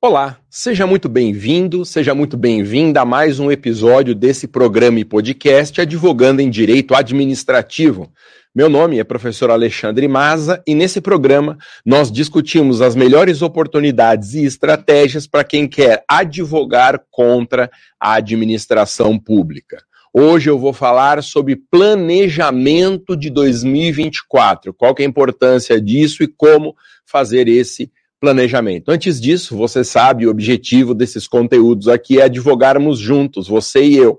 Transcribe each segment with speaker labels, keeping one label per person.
Speaker 1: Olá, seja muito bem-vindo, seja muito bem-vinda a mais um episódio desse programa e podcast Advogando em Direito Administrativo. Meu nome é professor Alexandre Maza e nesse programa nós discutimos as melhores oportunidades e estratégias para quem quer advogar contra a administração pública. Hoje eu vou falar sobre planejamento de 2024, qual que é a importância disso e como fazer esse planejamento. Antes disso, você sabe, o objetivo desses conteúdos aqui é advogarmos juntos, você e eu.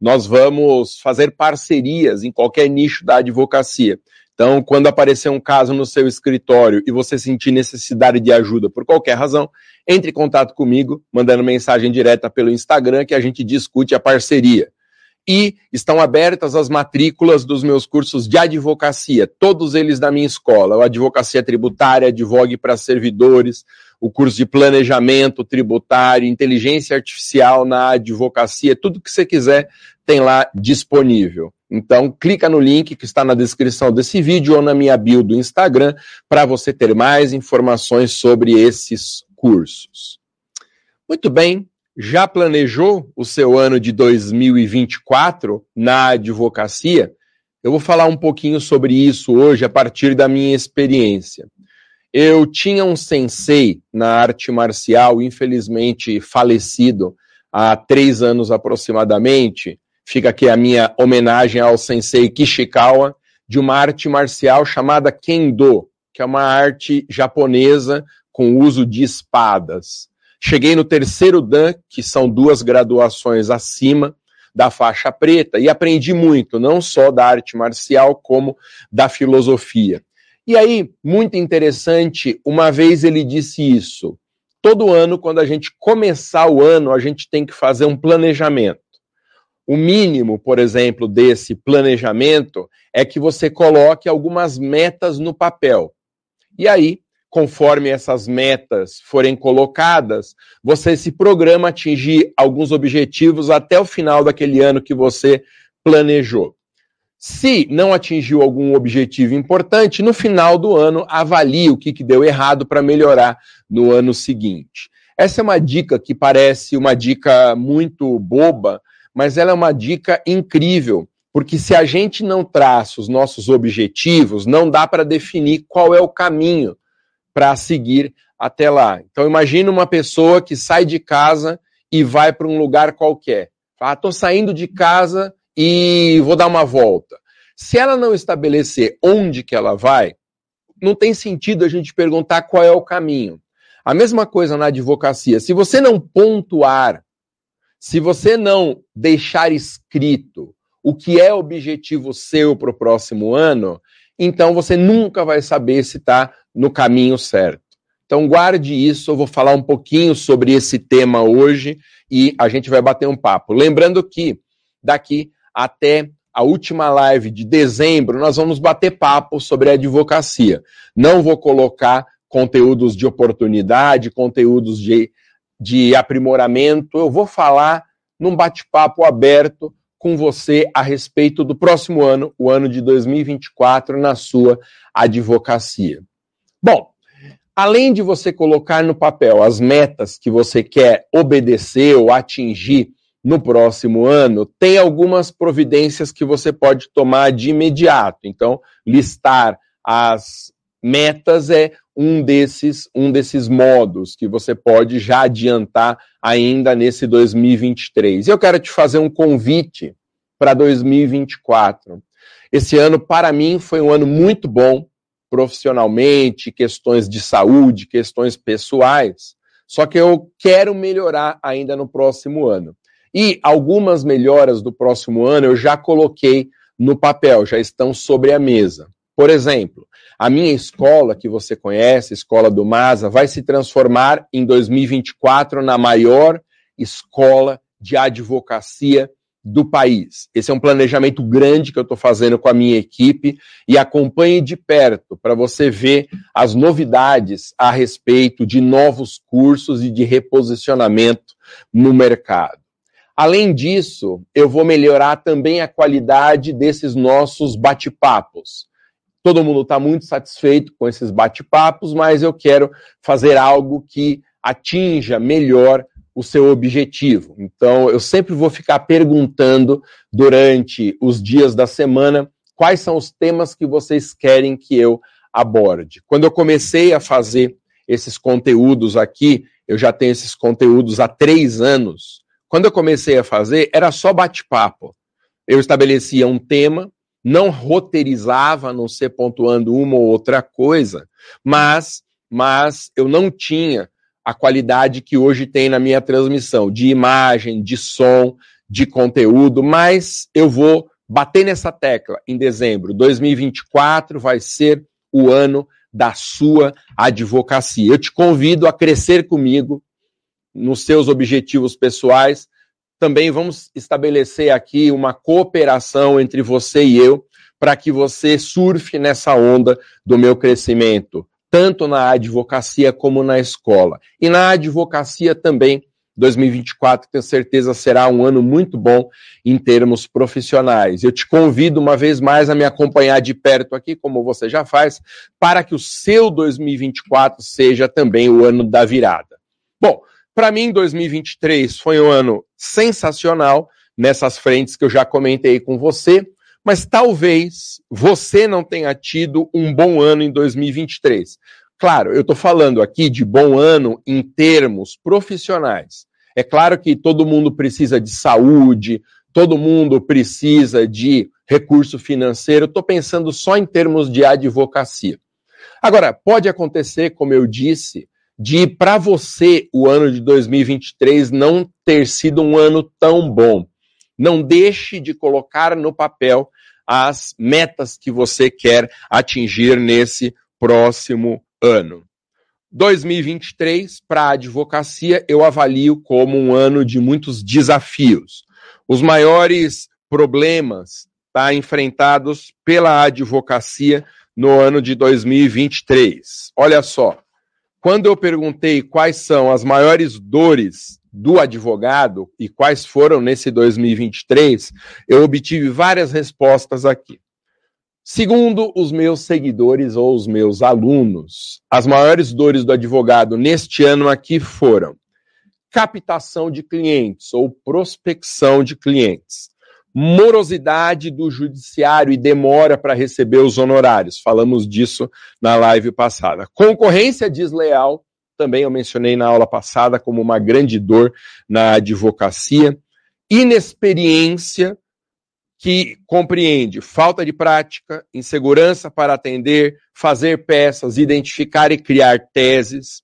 Speaker 1: Nós vamos fazer parcerias em qualquer nicho da advocacia. Então, quando aparecer um caso no seu escritório e você sentir necessidade de ajuda por qualquer razão, entre em contato comigo, mandando mensagem direta pelo Instagram que a gente discute a parceria e estão abertas as matrículas dos meus cursos de advocacia, todos eles da minha escola, o advocacia tributária, advogue para servidores, o curso de planejamento tributário, inteligência artificial na advocacia, tudo que você quiser tem lá disponível. Então, clica no link que está na descrição desse vídeo ou na minha bio do Instagram para você ter mais informações sobre esses cursos. Muito bem, já planejou o seu ano de 2024 na advocacia? Eu vou falar um pouquinho sobre isso hoje a partir da minha experiência. Eu tinha um sensei na arte marcial, infelizmente falecido há três anos aproximadamente. Fica aqui a minha homenagem ao sensei Kishikawa, de uma arte marcial chamada Kendo, que é uma arte japonesa com uso de espadas. Cheguei no terceiro Dan, que são duas graduações acima da faixa preta, e aprendi muito, não só da arte marcial, como da filosofia. E aí, muito interessante, uma vez ele disse isso. Todo ano, quando a gente começar o ano, a gente tem que fazer um planejamento. O mínimo, por exemplo, desse planejamento é que você coloque algumas metas no papel. E aí, conforme essas metas forem colocadas, você se programa atingir alguns objetivos até o final daquele ano que você planejou. Se não atingiu algum objetivo importante, no final do ano, avalie o que, que deu errado para melhorar no ano seguinte. Essa é uma dica que parece uma dica muito boba, mas ela é uma dica incrível, porque se a gente não traça os nossos objetivos, não dá para definir qual é o caminho para seguir até lá. Então imagine uma pessoa que sai de casa e vai para um lugar qualquer. Ah, saindo de casa e vou dar uma volta. Se ela não estabelecer onde que ela vai, não tem sentido a gente perguntar qual é o caminho. A mesma coisa na advocacia. Se você não pontuar, se você não deixar escrito o que é objetivo seu para o próximo ano, então você nunca vai saber se está no caminho certo. Então guarde isso, eu vou falar um pouquinho sobre esse tema hoje e a gente vai bater um papo. Lembrando que daqui até a última live de dezembro nós vamos bater papo sobre advocacia. Não vou colocar conteúdos de oportunidade, conteúdos de, de aprimoramento, eu vou falar num bate-papo aberto com você a respeito do próximo ano, o ano de 2024, na sua advocacia. Bom, além de você colocar no papel as metas que você quer obedecer ou atingir no próximo ano, tem algumas providências que você pode tomar de imediato. Então, listar as metas é um desses, um desses modos que você pode já adiantar ainda nesse 2023. Eu quero te fazer um convite para 2024. Esse ano, para mim, foi um ano muito bom profissionalmente, questões de saúde, questões pessoais. Só que eu quero melhorar ainda no próximo ano. E algumas melhoras do próximo ano eu já coloquei no papel, já estão sobre a mesa. Por exemplo, a minha escola, que você conhece, a Escola do Masa, vai se transformar em 2024 na maior escola de advocacia do país. Esse é um planejamento grande que eu estou fazendo com a minha equipe e acompanhe de perto para você ver as novidades a respeito de novos cursos e de reposicionamento no mercado. Além disso, eu vou melhorar também a qualidade desses nossos bate-papos. todo mundo está muito satisfeito com esses bate-papos, mas eu quero fazer algo que atinja melhor o seu objetivo. Então, eu sempre vou ficar perguntando durante os dias da semana quais são os temas que vocês querem que eu aborde. Quando eu comecei a fazer esses conteúdos aqui, eu já tenho esses conteúdos há três anos. Quando eu comecei a fazer, era só bate-papo. Eu estabelecia um tema, não roteirizava, a não ser pontuando uma ou outra coisa, mas, mas eu não tinha a qualidade que hoje tem na minha transmissão, de imagem, de som, de conteúdo, mas eu vou bater nessa tecla em dezembro. 2024 vai ser o ano da sua advocacia. Eu te convido a crescer comigo nos seus objetivos pessoais. Também vamos estabelecer aqui uma cooperação entre você e eu para que você surfe nessa onda do meu crescimento tanto na advocacia como na escola. E na advocacia também, 2024, tenho certeza, será um ano muito bom em termos profissionais. Eu te convido uma vez mais a me acompanhar de perto aqui, como você já faz, para que o seu 2024 seja também o ano da virada. Bom, para mim, 2023 foi um ano sensacional nessas frentes que eu já comentei com você mas talvez você não tenha tido um bom ano em 2023. Claro, eu estou falando aqui de bom ano em termos profissionais. É claro que todo mundo precisa de saúde, todo mundo precisa de recurso financeiro. Estou pensando só em termos de advocacia. Agora, pode acontecer, como eu disse, de para você o ano de 2023 não ter sido um ano tão bom. Não deixe de colocar no papel as metas que você quer atingir nesse próximo ano. 2023, para a advocacia, eu avalio como um ano de muitos desafios. Os maiores problemas tá, enfrentados pela advocacia no ano de 2023. Olha só, quando eu perguntei quais são as maiores dores do advogado e quais foram nesse 2023, eu obtive várias respostas aqui. Segundo os meus seguidores ou os meus alunos, as maiores dores do advogado neste ano aqui foram captação de clientes ou prospecção de clientes, morosidade do judiciário e demora para receber os honorários. Falamos disso na live passada. Concorrência desleal também eu mencionei na aula passada como uma grande dor na advocacia. Inexperiência, que compreende falta de prática, insegurança para atender, fazer peças, identificar e criar teses.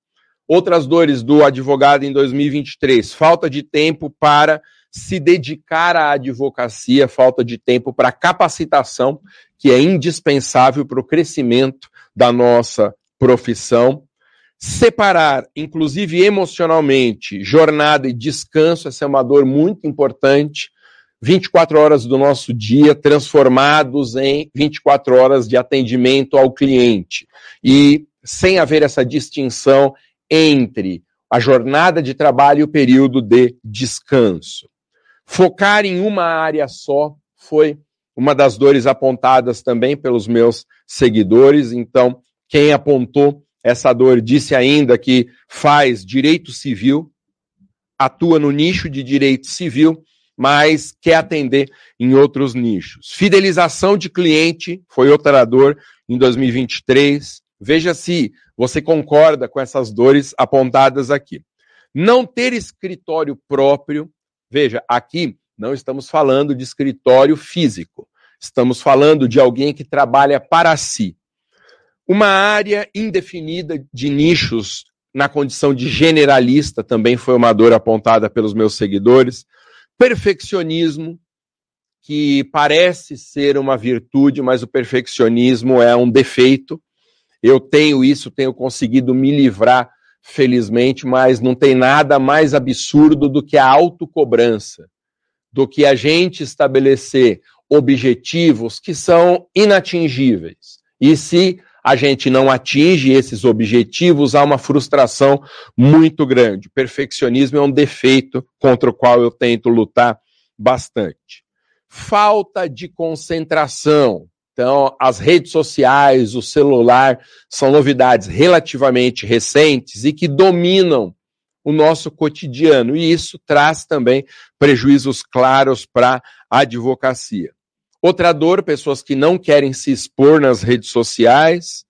Speaker 1: Outras dores do advogado em 2023, falta de tempo para se dedicar à advocacia, falta de tempo para capacitação, que é indispensável para o crescimento da nossa profissão separar, inclusive emocionalmente, jornada e descanso, essa é uma dor muito importante. 24 horas do nosso dia transformados em 24 horas de atendimento ao cliente. E sem haver essa distinção entre a jornada de trabalho e o período de descanso. Focar em uma área só foi uma das dores apontadas também pelos meus seguidores. Então, quem apontou essa dor disse ainda que faz direito civil, atua no nicho de direito civil, mas quer atender em outros nichos. Fidelização de cliente foi outra dor em 2023. Veja se você concorda com essas dores apontadas aqui. Não ter escritório próprio. Veja, aqui não estamos falando de escritório físico. Estamos falando de alguém que trabalha para si. Uma área indefinida de nichos na condição de generalista também foi uma dor apontada pelos meus seguidores. Perfeccionismo, que parece ser uma virtude, mas o perfeccionismo é um defeito. Eu tenho isso, tenho conseguido me livrar, felizmente, mas não tem nada mais absurdo do que a autocobrança, do que a gente estabelecer objetivos que são inatingíveis. E se a gente não atinge esses objetivos, há uma frustração muito grande. Perfeccionismo é um defeito contra o qual eu tento lutar bastante. Falta de concentração. Então, as redes sociais, o celular, são novidades relativamente recentes e que dominam o nosso cotidiano. E isso traz também prejuízos claros para a advocacia. Outra dor, pessoas que não querem se expor nas redes sociais.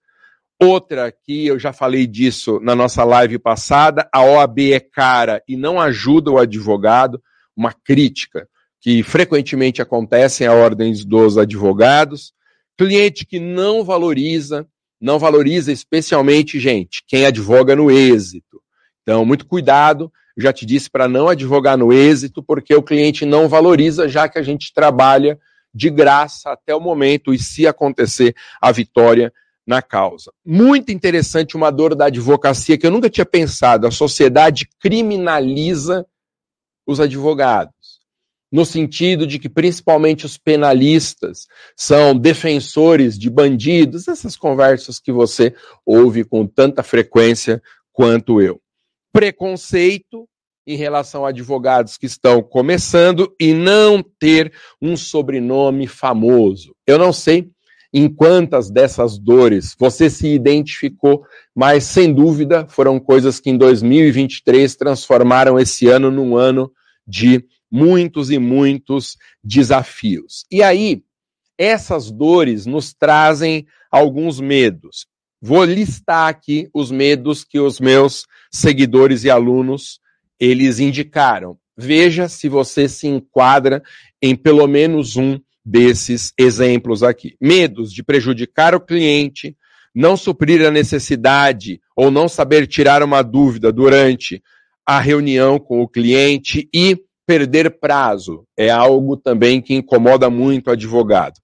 Speaker 1: Outra que eu já falei disso na nossa live passada, a OAB é cara e não ajuda o advogado, uma crítica que frequentemente acontece a ordens dos advogados. Cliente que não valoriza, não valoriza especialmente, gente, quem advoga no êxito. Então, muito cuidado. Já te disse para não advogar no êxito, porque o cliente não valoriza, já que a gente trabalha de graça até o momento e se acontecer a vitória na causa. Muito interessante uma dor da advocacia que eu nunca tinha pensado. A sociedade criminaliza os advogados no sentido de que principalmente os penalistas são defensores de bandidos, essas conversas que você ouve com tanta frequência quanto eu. Preconceito em relação a advogados que estão começando e não ter um sobrenome famoso. Eu não sei em quantas dessas dores você se identificou, mas sem dúvida foram coisas que em 2023 transformaram esse ano num ano de muitos e muitos desafios. E aí, essas dores nos trazem alguns medos. Vou listar aqui os medos que os meus seguidores e alunos eles indicaram. Veja se você se enquadra em pelo menos um desses exemplos aqui. Medos de prejudicar o cliente, não suprir a necessidade ou não saber tirar uma dúvida durante a reunião com o cliente e perder prazo é algo também que incomoda muito o advogado.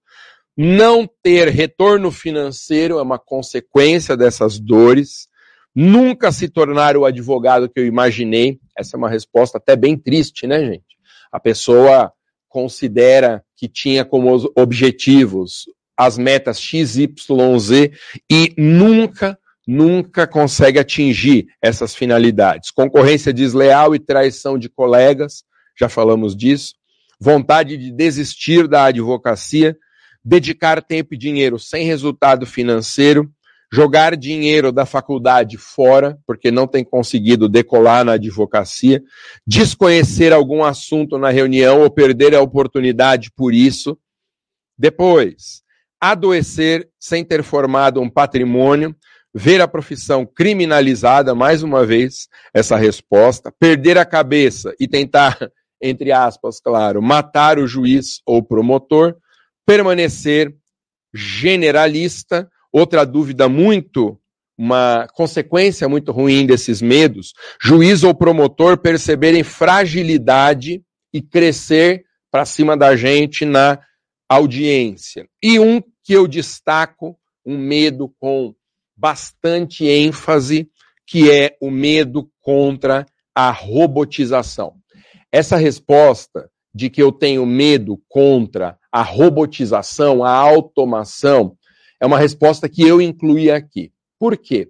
Speaker 1: Não ter retorno financeiro é uma consequência dessas dores. Nunca se tornar o advogado que eu imaginei. Essa é uma resposta até bem triste, né, gente? A pessoa considera que tinha como objetivos as metas X, Y, Z e nunca, nunca consegue atingir essas finalidades. Concorrência desleal e traição de colegas, já falamos disso, vontade de desistir da advocacia, dedicar tempo e dinheiro sem resultado financeiro, jogar dinheiro da faculdade fora, porque não tem conseguido decolar na advocacia, desconhecer algum assunto na reunião ou perder a oportunidade por isso. Depois, adoecer sem ter formado um patrimônio, ver a profissão criminalizada, mais uma vez, essa resposta, perder a cabeça e tentar entre aspas, claro, matar o juiz ou promotor, permanecer generalista. Outra dúvida muito, uma consequência muito ruim desses medos, juiz ou promotor perceberem fragilidade e crescer para cima da gente na audiência. E um que eu destaco, um medo com bastante ênfase, que é o medo contra a robotização. Essa resposta de que eu tenho medo contra a robotização, a automação, é uma resposta que eu incluí aqui. Por quê?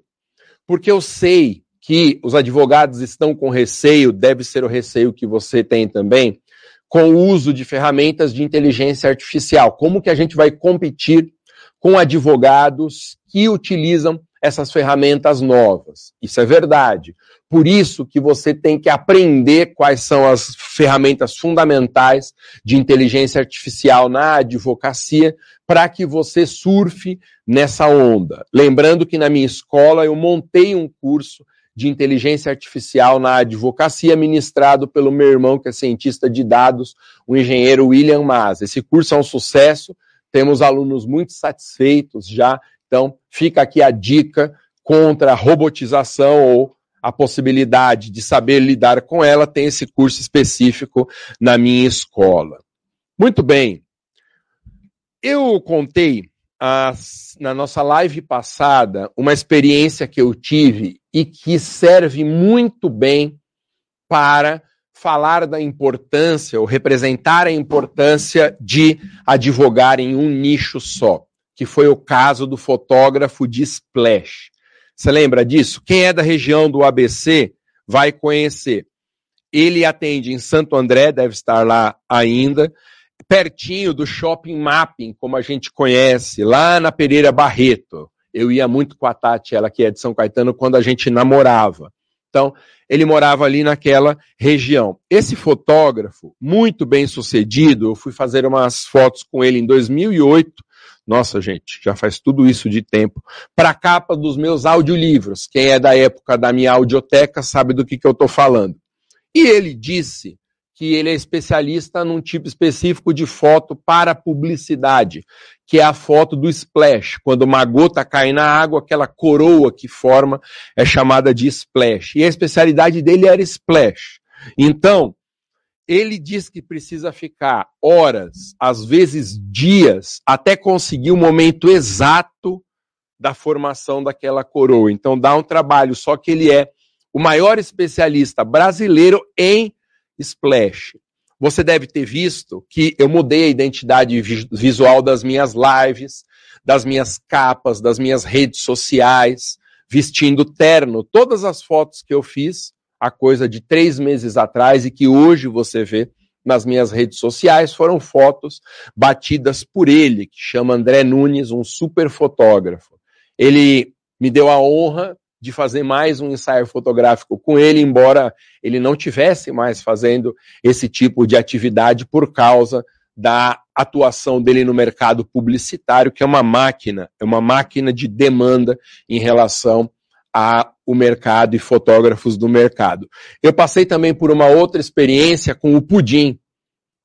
Speaker 1: Porque eu sei que os advogados estão com receio, deve ser o receio que você tem também, com o uso de ferramentas de inteligência artificial. Como que a gente vai competir com advogados que utilizam essas ferramentas novas? Isso é verdade. Por isso que você tem que aprender quais são as ferramentas fundamentais de inteligência artificial na advocacia para que você surfe nessa onda. Lembrando que na minha escola eu montei um curso de inteligência artificial na advocacia, ministrado pelo meu irmão, que é cientista de dados, o engenheiro William Mas. Esse curso é um sucesso, temos alunos muito satisfeitos já, então fica aqui a dica contra a robotização ou a possibilidade de saber lidar com ela, tem esse curso específico na minha escola. Muito bem. Eu contei as, na nossa live passada uma experiência que eu tive e que serve muito bem para falar da importância ou representar a importância de advogar em um nicho só, que foi o caso do fotógrafo de Splash. Você lembra disso? Quem é da região do ABC vai conhecer. Ele atende em Santo André, deve estar lá ainda. pertinho do shopping mapping, como a gente conhece, lá na Pereira Barreto. Eu ia muito com a Tati, ela que é de São Caetano, quando a gente namorava. Então, ele morava ali naquela região. Esse fotógrafo, muito bem sucedido, eu fui fazer umas fotos com ele em 2008. Nossa, gente, já faz tudo isso de tempo. Para a capa dos meus audiolivros. Quem é da época da minha audioteca sabe do que, que eu estou falando. E ele disse que ele é especialista num tipo específico de foto para publicidade, que é a foto do splash. Quando uma gota cai na água, aquela coroa que forma é chamada de splash. E a especialidade dele era splash. Então, ele diz que precisa ficar horas, às vezes dias, até conseguir o momento exato da formação daquela coroa. Então dá um trabalho, só que ele é o maior especialista brasileiro em Splash. Você deve ter visto que eu mudei a identidade visual das minhas lives, das minhas capas, das minhas redes sociais, vestindo terno. Todas as fotos que eu fiz, a coisa de três meses atrás e que hoje você vê nas minhas redes sociais, foram fotos batidas por ele, que chama André Nunes, um super fotógrafo. Ele me deu a honra de fazer mais um ensaio fotográfico com ele, embora ele não tivesse mais fazendo esse tipo de atividade por causa da atuação dele no mercado publicitário, que é uma máquina, é uma máquina de demanda em relação ao mercado e fotógrafos do mercado. Eu passei também por uma outra experiência com o Pudim.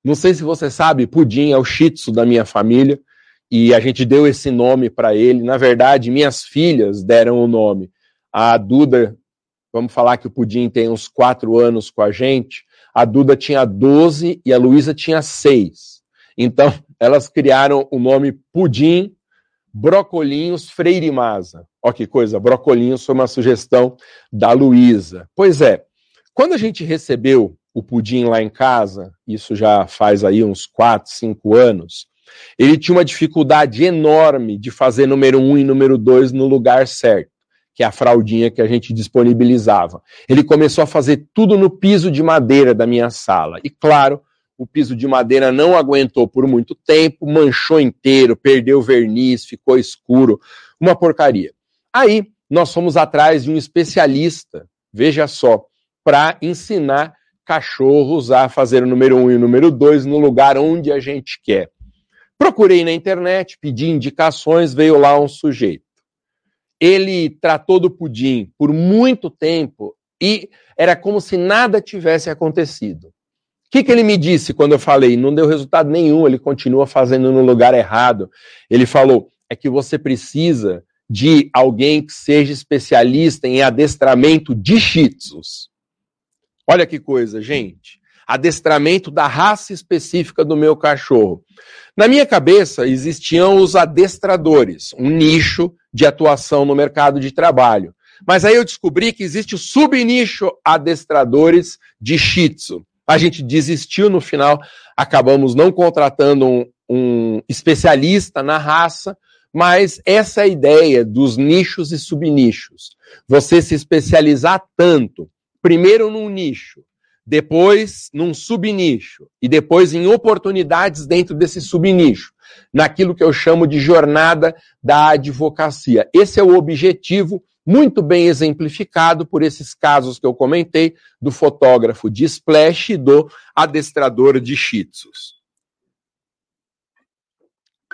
Speaker 1: Não sei se você sabe, Pudim é o shih tzu da minha família e a gente deu esse nome para ele. Na verdade, minhas filhas deram o nome. A Duda, vamos falar que o Pudim tem uns quatro anos com a gente, a Duda tinha 12 e a Luísa tinha seis. Então, elas criaram o nome Pudim Brocolinhos Freire Maza. Ó que coisa, Brocolinhos foi uma sugestão da Luísa. Pois é, quando a gente recebeu o Pudim lá em casa, isso já faz aí uns quatro, cinco anos, ele tinha uma dificuldade enorme de fazer número um e número dois no lugar certo que é a fraldinha que a gente disponibilizava. Ele começou a fazer tudo no piso de madeira da minha sala. E claro, o piso de madeira não aguentou por muito tempo, manchou inteiro, perdeu verniz, ficou escuro, uma porcaria. Aí nós fomos atrás de um especialista, veja só, para ensinar cachorros a fazer o número um e o número dois no lugar onde a gente quer. Procurei na internet, pedi indicações, veio lá um sujeito ele tratou do pudim por muito tempo e era como se nada tivesse acontecido. O que, que ele me disse quando eu falei? Não deu resultado nenhum, ele continua fazendo no lugar errado. Ele falou: é que você precisa de alguém que seja especialista em adestramento de shih tzus. Olha que coisa, gente. Adestramento da raça específica do meu cachorro. Na minha cabeça existiam os adestradores, um nicho de atuação no mercado de trabalho. Mas aí eu descobri que existe o subnicho adestradores de Shih Tzu. A gente desistiu no final, acabamos não contratando um, um especialista na raça, mas essa ideia dos nichos e subnichos. Você se especializar tanto, primeiro num nicho, depois num subnicho e depois em oportunidades dentro desse subnicho, naquilo que eu chamo de jornada da advocacia. Esse é o objetivo muito bem exemplificado por esses casos que eu comentei do fotógrafo de splash e do adestrador de shih tzus.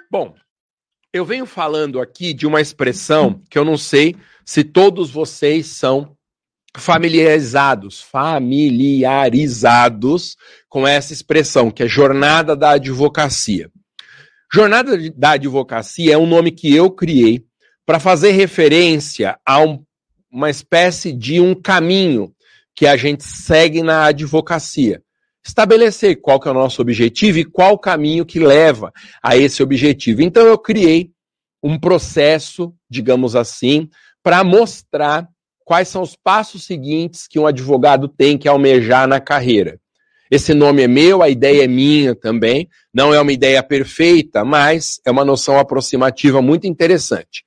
Speaker 1: Bom, eu venho falando aqui de uma expressão que eu não sei se todos vocês são familiarizados, familiarizados com essa expressão, que é jornada da advocacia. Jornada da advocacia é um nome que eu criei para fazer referência a um, uma espécie de um caminho que a gente segue na advocacia. Estabelecer qual que é o nosso objetivo e qual o caminho que leva a esse objetivo. Então eu criei um processo, digamos assim, para mostrar quais são os passos seguintes que um advogado tem que almejar na carreira. Esse nome é meu, a ideia é minha também. Não é uma ideia perfeita, mas é uma noção aproximativa muito interessante.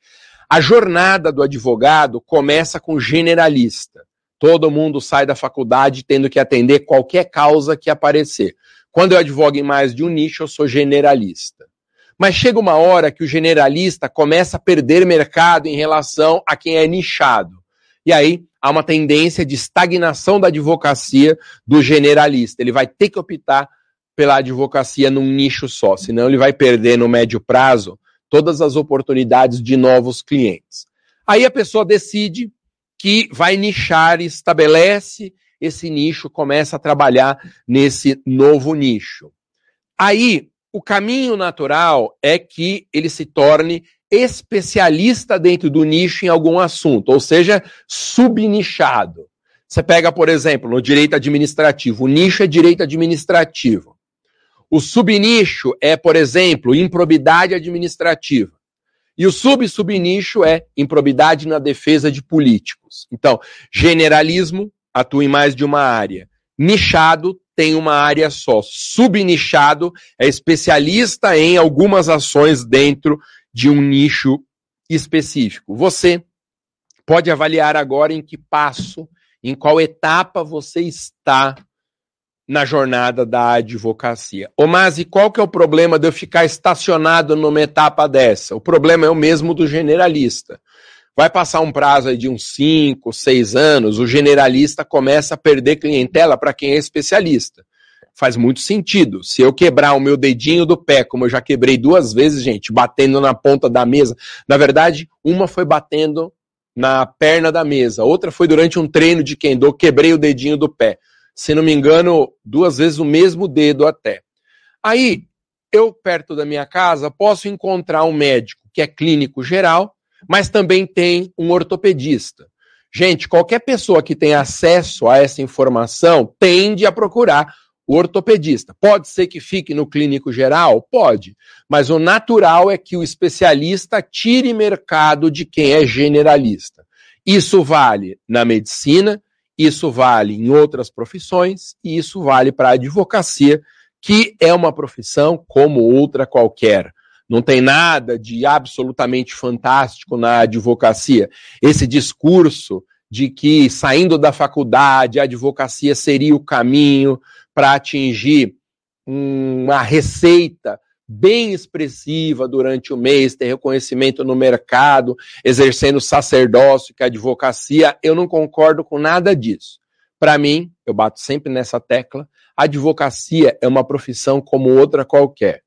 Speaker 1: A jornada do advogado começa com generalista. Todo mundo sai da faculdade tendo que atender qualquer causa que aparecer. Quando eu advogo em mais de um nicho, eu sou generalista. Mas chega uma hora que o generalista começa a perder mercado em relação a quem é nichado. E aí há uma tendência de estagnação da advocacia do generalista. Ele vai ter que optar pela advocacia num nicho só, senão ele vai perder no médio prazo todas as oportunidades de novos clientes. Aí a pessoa decide que vai nichar, estabelece esse nicho, começa a trabalhar nesse novo nicho. Aí, o caminho natural é que ele se torne especialista dentro do nicho em algum assunto, ou seja, subnichado. Você pega, por exemplo, no direito administrativo, o nicho é direito administrativo. O subnicho é, por exemplo, improbidade administrativa. E o sub-subnicho é improbidade na defesa de políticos. Então, generalismo atua em mais de uma área. Nichado tem uma área só. Subnichado é especialista em algumas ações dentro de um nicho específico. Você pode avaliar agora em que passo, em qual etapa você está na jornada da advocacia. Ô, mas qual que é o problema de eu ficar estacionado numa etapa dessa? O problema é o mesmo do generalista. Vai passar um prazo de uns 5, 6 anos, o generalista começa a perder clientela para quem é especialista. Faz muito sentido. Se eu quebrar o meu dedinho do pé, como eu já quebrei duas vezes, gente, batendo na ponta da mesa, na verdade, uma foi batendo na perna da mesa, outra foi durante um treino de kendo, quebrei o dedinho do pé se não me engano, duas vezes o mesmo dedo até. Aí, eu, perto da minha casa, posso encontrar um médico que é clínico geral, mas também tem um ortopedista. Gente, qualquer pessoa que tem acesso a essa informação tende a procurar o ortopedista. Pode ser que fique no clínico geral? Pode. Mas o natural é que o especialista tire mercado de quem é generalista. Isso vale na medicina, isso vale em outras profissões e isso vale para a advocacia, que é uma profissão como outra qualquer. Não tem nada de absolutamente fantástico na advocacia. Esse discurso de que saindo da faculdade a advocacia seria o caminho para atingir uma receita bem expressiva durante o mês, ter reconhecimento no mercado, exercendo sacerdócio, que a advocacia, eu não concordo com nada disso. Para mim, eu bato sempre nessa tecla, advocacia é uma profissão como outra qualquer.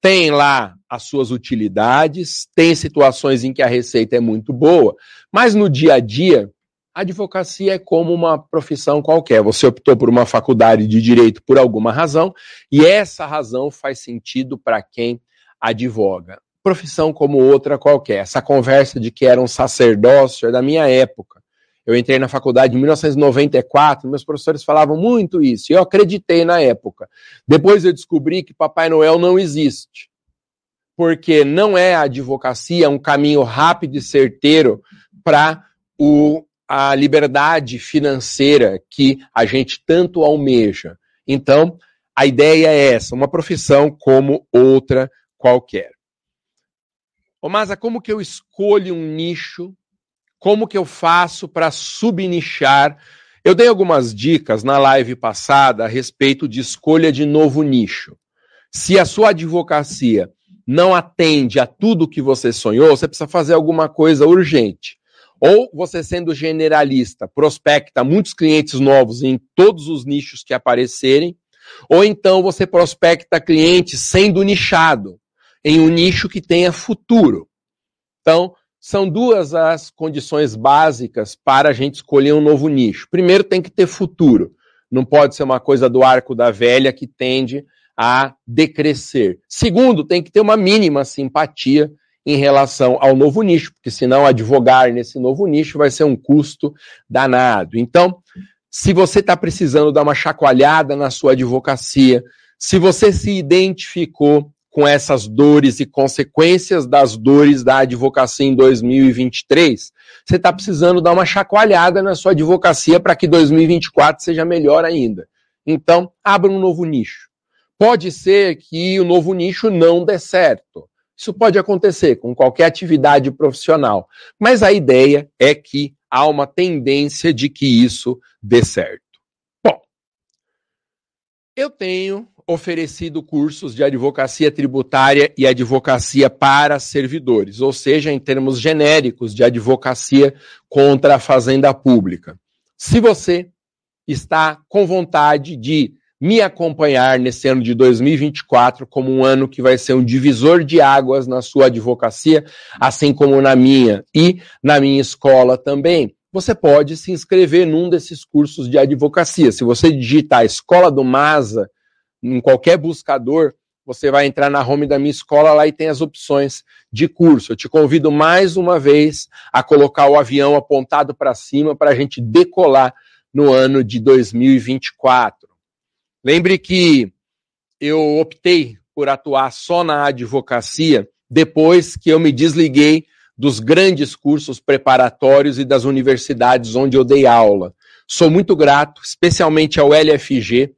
Speaker 1: Tem lá as suas utilidades, tem situações em que a receita é muito boa, mas no dia a dia, advocacia é como uma profissão qualquer. Você optou por uma faculdade de direito por alguma razão, e essa razão faz sentido para quem advoga. Profissão como outra qualquer. Essa conversa de que era um sacerdócio é da minha época. Eu entrei na faculdade em 1994, meus professores falavam muito isso, e eu acreditei na época. Depois eu descobri que Papai Noel não existe. Porque não é a advocacia um caminho rápido e certeiro para o a liberdade financeira que a gente tanto almeja. Então, a ideia é essa, uma profissão como outra qualquer. Ô, Masa, como que eu escolho um nicho? Como que eu faço para subnichar? Eu dei algumas dicas na live passada a respeito de escolha de novo nicho. Se a sua advocacia não atende a tudo que você sonhou, você precisa fazer alguma coisa urgente. Ou você sendo generalista, prospecta muitos clientes novos em todos os nichos que aparecerem, ou então você prospecta clientes sendo nichado em um nicho que tenha futuro. Então, são duas as condições básicas para a gente escolher um novo nicho. Primeiro, tem que ter futuro. Não pode ser uma coisa do arco da velha que tende a decrescer. Segundo, tem que ter uma mínima simpatia em relação ao novo nicho, porque senão advogar nesse novo nicho vai ser um custo danado. Então, se você está precisando dar uma chacoalhada na sua advocacia, se você se identificou com essas dores e consequências das dores da advocacia em 2023, você está precisando dar uma chacoalhada na sua advocacia para que 2024 seja melhor ainda. Então, abra um novo nicho. Pode ser que o novo nicho não dê certo. Isso pode acontecer com qualquer atividade profissional, mas a ideia é que há uma tendência de que isso dê certo. Bom, eu tenho oferecido cursos de advocacia tributária e advocacia para servidores, ou seja, em termos genéricos de advocacia contra a fazenda pública. Se você está com vontade de me acompanhar nesse ano de 2024 como um ano que vai ser um divisor de águas na sua advocacia, assim como na minha e na minha escola também. Você pode se inscrever num desses cursos de advocacia. Se você digitar Escola do Masa em qualquer buscador, você vai entrar na home da minha escola lá e tem as opções de curso. Eu te convido mais uma vez a colocar o avião apontado para cima para a gente decolar no ano de 2024. Lembre que eu optei por atuar só na advocacia depois que eu me desliguei dos grandes cursos preparatórios e das universidades onde eu dei aula. Sou muito grato, especialmente ao LFG,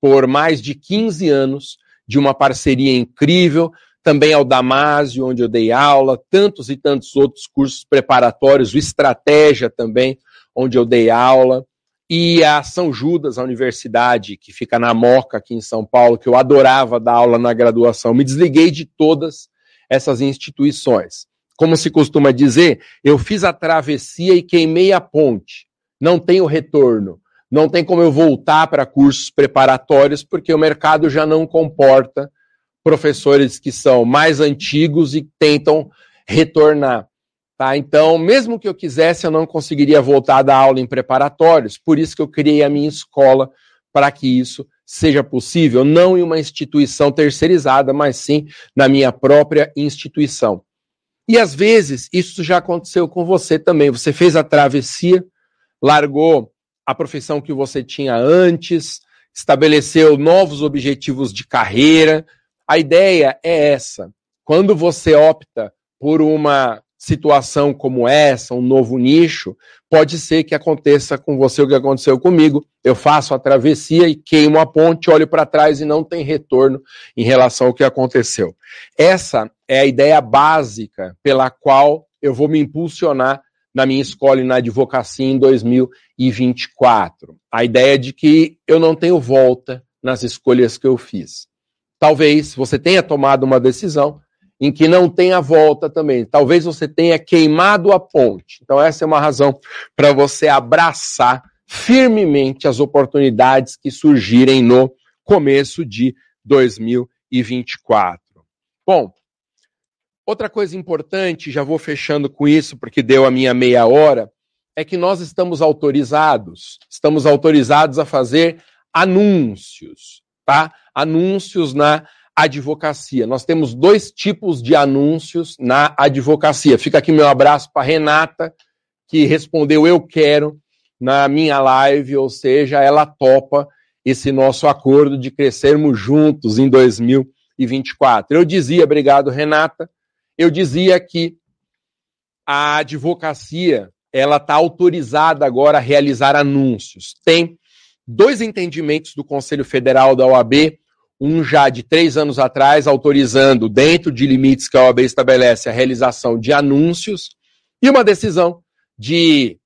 Speaker 1: por mais de 15 anos de uma parceria incrível, também ao Damásio, onde eu dei aula, tantos e tantos outros cursos preparatórios, o Estratégia também, onde eu dei aula e a São Judas, a universidade que fica na Moca, aqui em São Paulo, que eu adorava dar aula na graduação. Me desliguei de todas essas instituições. Como se costuma dizer, eu fiz a travessia e queimei a ponte. Não tenho retorno. Não tem como eu voltar para cursos preparatórios, porque o mercado já não comporta professores que são mais antigos e tentam retornar. Tá? Então, mesmo que eu quisesse, eu não conseguiria voltar a dar aula em preparatórios, por isso que eu criei a minha escola para que isso seja possível, não em uma instituição terceirizada, mas sim na minha própria instituição. E às vezes isso já aconteceu com você também. Você fez a travessia, largou a profissão que você tinha antes, estabeleceu novos objetivos de carreira. A ideia é essa. Quando você opta por uma situação como essa, um novo nicho, pode ser que aconteça com você o que aconteceu comigo. Eu faço a travessia e queimo a ponte, olho para trás e não tem retorno em relação ao que aconteceu. Essa é a ideia básica pela qual eu vou me impulsionar na minha escola e na advocacia em 2024. A ideia de que eu não tenho volta nas escolhas que eu fiz. Talvez você tenha tomado uma decisão em que não tenha volta também. Talvez você tenha queimado a ponte. Então, essa é uma razão para você abraçar firmemente as oportunidades que surgirem no começo de 2024. Bom, outra coisa importante, já vou fechando com isso, porque deu a minha meia hora, é que nós estamos autorizados, estamos autorizados a fazer anúncios, tá? Anúncios na advocacia. Nós temos dois tipos de anúncios na advocacia. Fica aqui meu abraço para Renata, que respondeu eu quero na minha live, ou seja, ela topa esse nosso acordo de crescermos juntos em 2024. Eu dizia, obrigado Renata, eu dizia que a advocacia ela está autorizada agora a realizar anúncios. Tem dois entendimentos do Conselho Federal da OAB um já de três anos atrás, autorizando, dentro de limites que a OAB estabelece, a realização de anúncios, e uma decisão de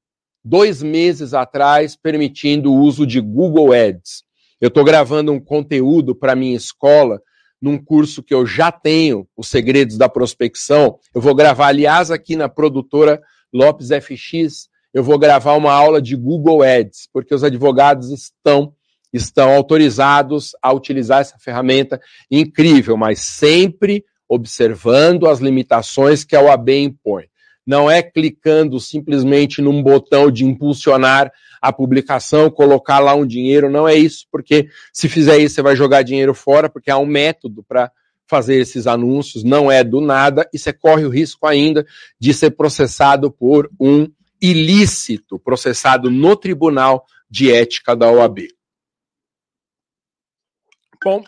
Speaker 1: dois meses atrás, permitindo o uso de Google Ads. Eu estou gravando um conteúdo para minha escola, num curso que eu já tenho, Os Segredos da Prospecção. Eu vou gravar, aliás, aqui na produtora Lopes FX, eu vou gravar uma aula de Google Ads, porque os advogados estão estão autorizados a utilizar essa ferramenta incrível, mas sempre observando as limitações que a OAB impõe. Não é clicando simplesmente num botão de impulsionar a publicação, colocar lá um dinheiro, não é isso, porque se fizer isso você vai jogar dinheiro fora, porque há um método para fazer esses anúncios, não é do nada, e você corre o risco ainda de ser processado por um ilícito, processado no Tribunal de Ética da OAB. Bom,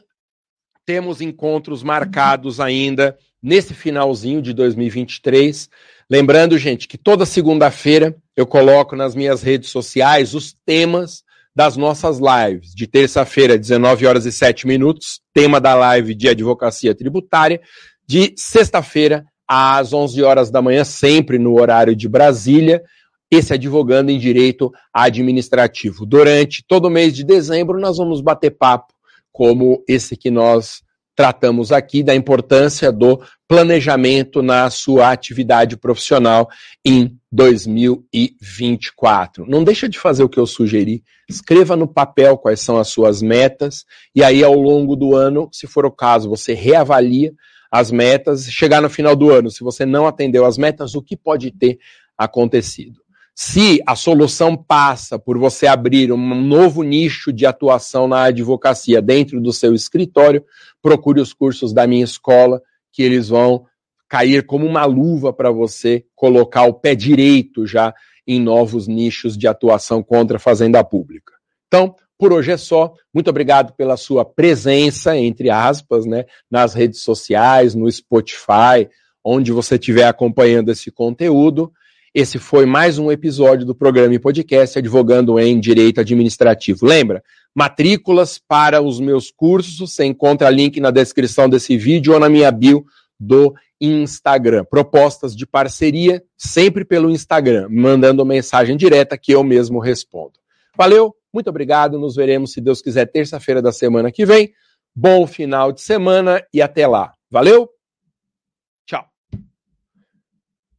Speaker 1: temos encontros marcados ainda nesse finalzinho de 2023. Lembrando, gente, que toda segunda-feira eu coloco nas minhas redes sociais os temas das nossas lives. De terça-feira, 19 horas e 7 minutos, tema da live de advocacia tributária. De sexta-feira, às 11 horas da manhã, sempre no horário de Brasília, esse advogando em direito administrativo. Durante todo o mês de dezembro, nós vamos bater papo como esse que nós tratamos aqui, da importância do planejamento na sua atividade profissional em 2024. Não deixa de fazer o que eu sugeri. Escreva no papel quais são as suas metas e aí ao longo do ano, se for o caso, você reavalia as metas, chegar no final do ano, se você não atendeu as metas, o que pode ter acontecido? Se a solução passa por você abrir um novo nicho de atuação na advocacia dentro do seu escritório, procure os cursos da minha escola, que eles vão cair como uma luva para você colocar o pé direito já em novos nichos de atuação contra a fazenda pública. Então, por hoje é só. Muito obrigado pela sua presença, entre aspas, né, nas redes sociais, no Spotify, onde você estiver acompanhando esse conteúdo. Esse foi mais um episódio do programa e podcast Advogando em Direito Administrativo. Lembra? Matrículas para os meus cursos, você encontra link na descrição desse vídeo ou na minha bio do Instagram. Propostas de parceria, sempre pelo Instagram, mandando mensagem direta que eu mesmo respondo. Valeu, muito obrigado. Nos veremos, se Deus quiser, terça-feira da semana que vem. Bom final de semana e até lá. Valeu!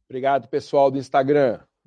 Speaker 1: Obrigado, pessoal do Instagram.